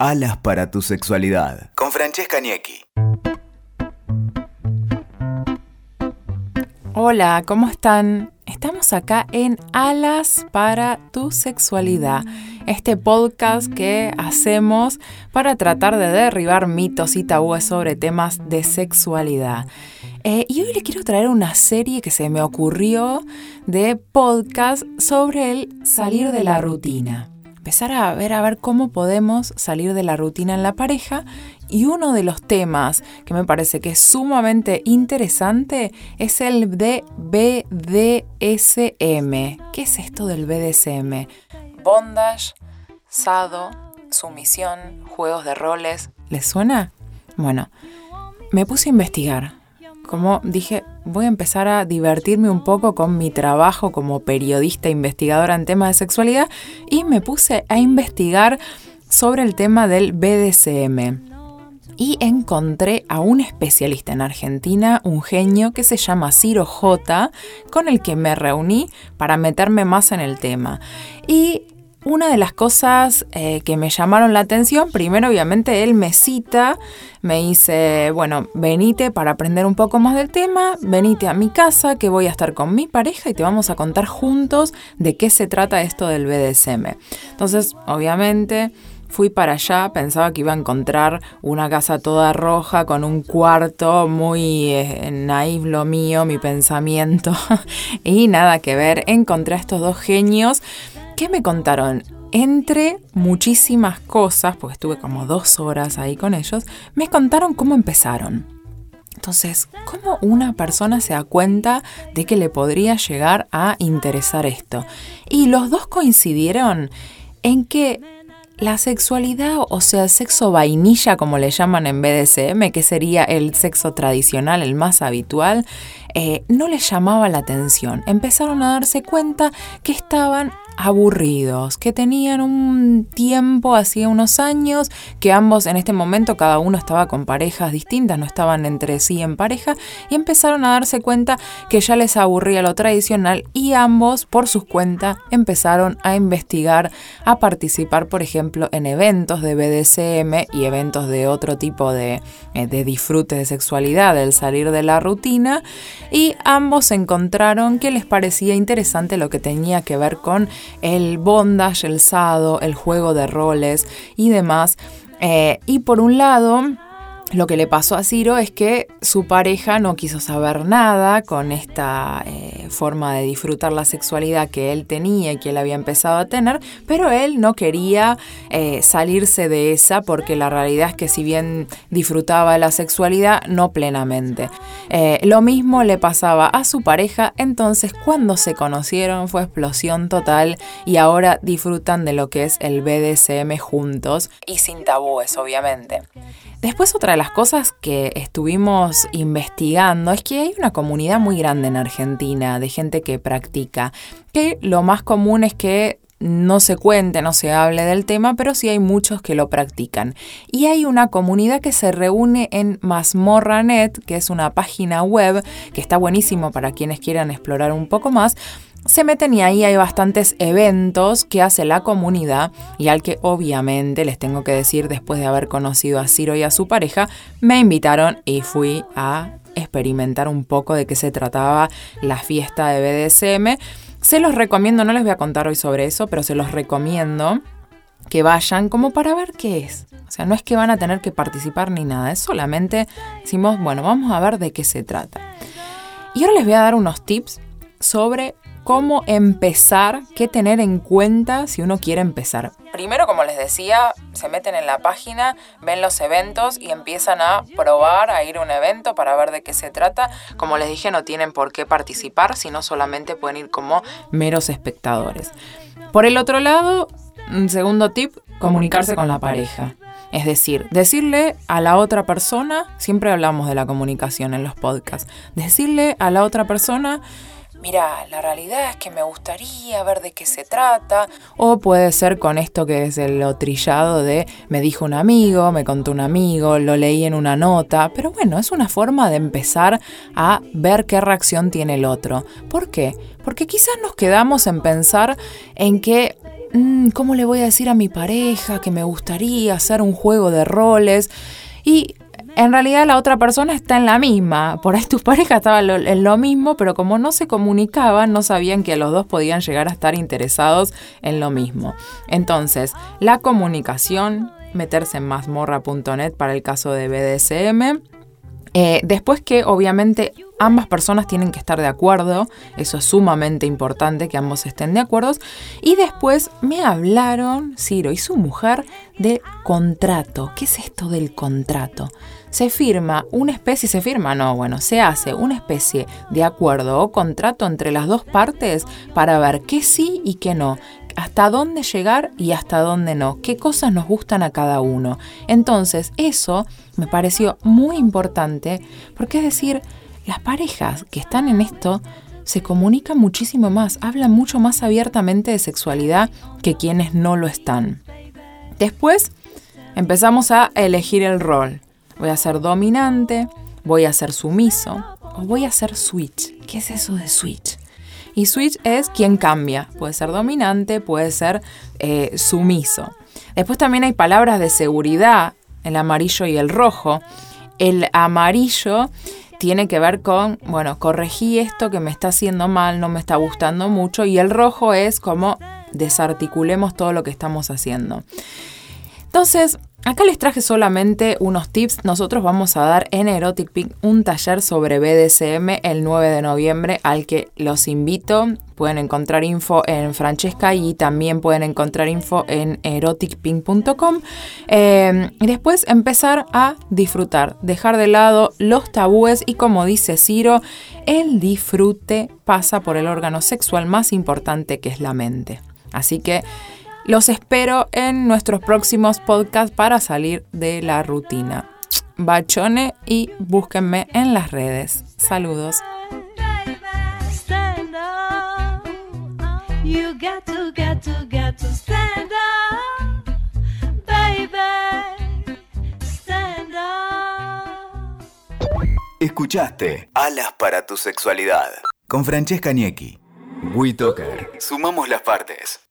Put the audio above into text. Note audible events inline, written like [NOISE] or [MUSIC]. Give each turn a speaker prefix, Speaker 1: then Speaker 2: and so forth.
Speaker 1: Alas para tu sexualidad. Con Francesca Niecki.
Speaker 2: Hola, ¿cómo están? Estamos acá en Alas para tu sexualidad, este podcast que hacemos para tratar de derribar mitos y tabúes sobre temas de sexualidad. Eh, y hoy les quiero traer una serie que se me ocurrió de podcast sobre el salir de la rutina empezar a ver a ver cómo podemos salir de la rutina en la pareja y uno de los temas que me parece que es sumamente interesante es el de BDSM. ¿Qué es esto del BDSM? Bondage, sado, sumisión, juegos de roles. ¿Les suena? Bueno, me puse a investigar como dije, voy a empezar a divertirme un poco con mi trabajo como periodista investigadora en temas de sexualidad y me puse a investigar sobre el tema del BDSM. Y encontré a un especialista en Argentina, un genio que se llama Ciro J, con el que me reuní para meterme más en el tema. Y una de las cosas eh, que me llamaron la atención, primero obviamente él me cita, me dice, bueno, venite para aprender un poco más del tema, venite a mi casa que voy a estar con mi pareja y te vamos a contar juntos de qué se trata esto del BDSM. Entonces, obviamente... Fui para allá, pensaba que iba a encontrar una casa toda roja con un cuarto muy eh, lo mío, mi pensamiento. [LAUGHS] y nada que ver, encontré a estos dos genios ¿Qué me contaron? Entre muchísimas cosas, porque estuve como dos horas ahí con ellos, me contaron cómo empezaron. Entonces, ¿cómo una persona se da cuenta de que le podría llegar a interesar esto? Y los dos coincidieron en que la sexualidad, o sea, el sexo vainilla, como le llaman en BDSM, que sería el sexo tradicional, el más habitual, eh, no les llamaba la atención. Empezaron a darse cuenta que estaban aburridos, que tenían un tiempo hacía unos años, que ambos en este momento cada uno estaba con parejas distintas, no estaban entre sí en pareja, y empezaron a darse cuenta que ya les aburría lo tradicional y ambos por sus cuentas empezaron a investigar, a participar, por ejemplo, en eventos de BDSM y eventos de otro tipo de, eh, de disfrute de sexualidad, del salir de la rutina, y ambos encontraron que les parecía interesante lo que tenía que ver con el bondage, el sado, el juego de roles y demás. Eh, y por un lado, lo que le pasó a Ciro es que su pareja no quiso saber nada con esta eh, forma de disfrutar la sexualidad que él tenía y que él había empezado a tener, pero él no quería eh, salirse de esa porque la realidad es que si bien disfrutaba la sexualidad, no plenamente. Eh, lo mismo le pasaba a su pareja, entonces cuando se conocieron fue explosión total y ahora disfrutan de lo que es el BDSM juntos y sin tabúes, obviamente. Después otra de las cosas que estuvimos investigando es que hay una comunidad muy grande en Argentina de gente que practica, que lo más común es que no se cuente, no se hable del tema, pero sí hay muchos que lo practican. Y hay una comunidad que se reúne en Mazmorranet, que es una página web que está buenísimo para quienes quieran explorar un poco más, se meten y ahí hay bastantes eventos que hace la comunidad y al que obviamente les tengo que decir después de haber conocido a Ciro y a su pareja, me invitaron y fui a experimentar un poco de qué se trataba la fiesta de BDSM. Se los recomiendo, no les voy a contar hoy sobre eso, pero se los recomiendo que vayan como para ver qué es. O sea, no es que van a tener que participar ni nada, es solamente decimos, bueno, vamos a ver de qué se trata. Y ahora les voy a dar unos tips sobre cómo empezar, qué tener en cuenta si uno quiere empezar. Primero, como les decía, se meten en la página, ven los eventos y empiezan a probar a ir a un evento para ver de qué se trata. Como les dije, no tienen por qué participar, sino solamente pueden ir como meros espectadores. Por el otro lado, un segundo tip, comunicarse con la pareja. Es decir, decirle a la otra persona, siempre hablamos de la comunicación en los podcasts, decirle a la otra persona mira, la realidad es que me gustaría ver de qué se trata. O puede ser con esto que es el trillado de me dijo un amigo, me contó un amigo, lo leí en una nota. Pero bueno, es una forma de empezar a ver qué reacción tiene el otro. ¿Por qué? Porque quizás nos quedamos en pensar en que mm, ¿cómo le voy a decir a mi pareja que me gustaría hacer un juego de roles? Y en realidad la otra persona está en la misma. Por ahí tus parejas estaban en lo mismo, pero como no se comunicaban, no sabían que los dos podían llegar a estar interesados en lo mismo. Entonces, la comunicación, meterse en mazmorra.net para el caso de BDSM. Eh, después que obviamente ambas personas tienen que estar de acuerdo, eso es sumamente importante que ambos estén de acuerdo. Y después me hablaron, Ciro y su mujer, de contrato. ¿Qué es esto del contrato? Se firma una especie, se firma, no, bueno, se hace una especie de acuerdo o contrato entre las dos partes para ver qué sí y qué no, hasta dónde llegar y hasta dónde no, qué cosas nos gustan a cada uno. Entonces, eso me pareció muy importante porque es decir, las parejas que están en esto se comunican muchísimo más, hablan mucho más abiertamente de sexualidad que quienes no lo están. Después empezamos a elegir el rol. Voy a ser dominante, voy a ser sumiso o voy a ser switch. ¿Qué es eso de switch? Y switch es quien cambia. Puede ser dominante, puede ser eh, sumiso. Después también hay palabras de seguridad, el amarillo y el rojo. El amarillo tiene que ver con, bueno, corregí esto que me está haciendo mal, no me está gustando mucho. Y el rojo es como desarticulemos todo lo que estamos haciendo. Entonces, Acá les traje solamente unos tips. Nosotros vamos a dar en Erotic Pink un taller sobre BDSM el 9 de noviembre al que los invito. Pueden encontrar info en Francesca y también pueden encontrar info en eroticpink.com. Eh, y después empezar a disfrutar, dejar de lado los tabúes y como dice Ciro, el disfrute pasa por el órgano sexual más importante que es la mente. Así que los espero en nuestros próximos podcasts para salir de la rutina. Bachone y búsquenme en las redes. Saludos.
Speaker 1: Escuchaste Alas para tu sexualidad con Francesca Niecki. WeToker. Sumamos las partes.